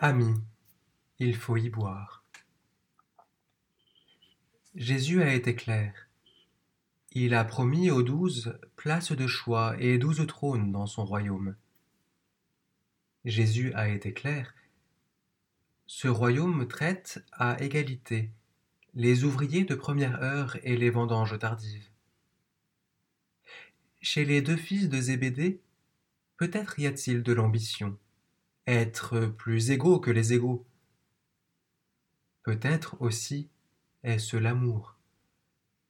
Amis, il faut y boire. Jésus a été clair. Il a promis aux douze places de choix et douze trônes dans son royaume. Jésus a été clair. Ce royaume traite à égalité les ouvriers de première heure et les vendanges tardives. Chez les deux fils de Zébédée, peut-être y a-t-il de l'ambition être plus égaux que les égaux. Peut-être aussi est-ce l'amour.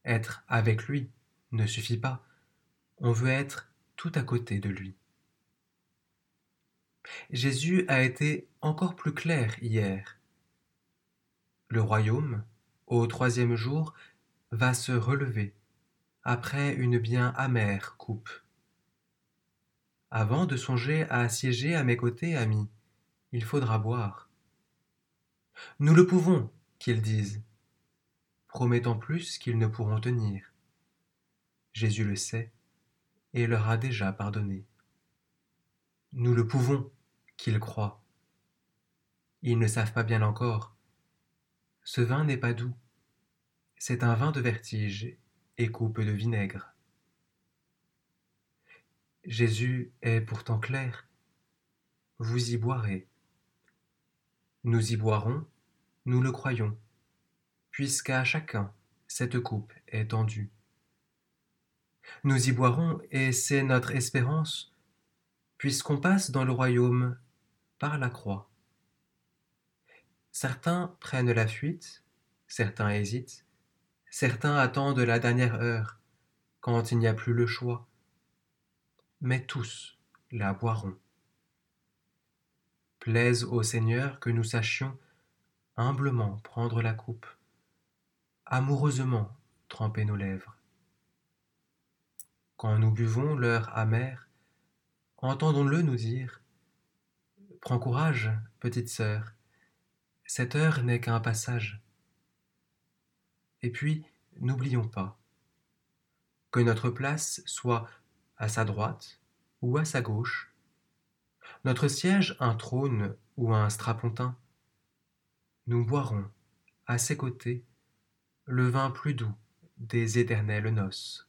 Être avec lui ne suffit pas. On veut être tout à côté de lui. Jésus a été encore plus clair hier. Le royaume, au troisième jour, va se relever après une bien amère coupe. Avant de songer à siéger à mes côtés, amis, il faudra boire. Nous le pouvons, qu'ils disent, promettant plus qu'ils ne pourront tenir. Jésus le sait et leur a déjà pardonné. Nous le pouvons, qu'ils croient. Ils ne savent pas bien encore. Ce vin n'est pas doux. C'est un vin de vertige et coupe de vinaigre. Jésus est pourtant clair. Vous y boirez. Nous y boirons, nous le croyons, puisqu'à chacun cette coupe est tendue. Nous y boirons, et c'est notre espérance, puisqu'on passe dans le royaume par la croix. Certains prennent la fuite, certains hésitent, certains attendent la dernière heure, quand il n'y a plus le choix mais tous la boiront. Plaise au Seigneur que nous sachions humblement prendre la coupe, amoureusement tremper nos lèvres. Quand nous buvons l'heure amère, entendons-le nous dire Prends courage, petite sœur, cette heure n'est qu'un passage. Et puis, n'oublions pas que notre place soit à sa droite ou à sa gauche, notre siège un trône ou un strapontin, nous boirons à ses côtés le vin plus doux des éternelles noces.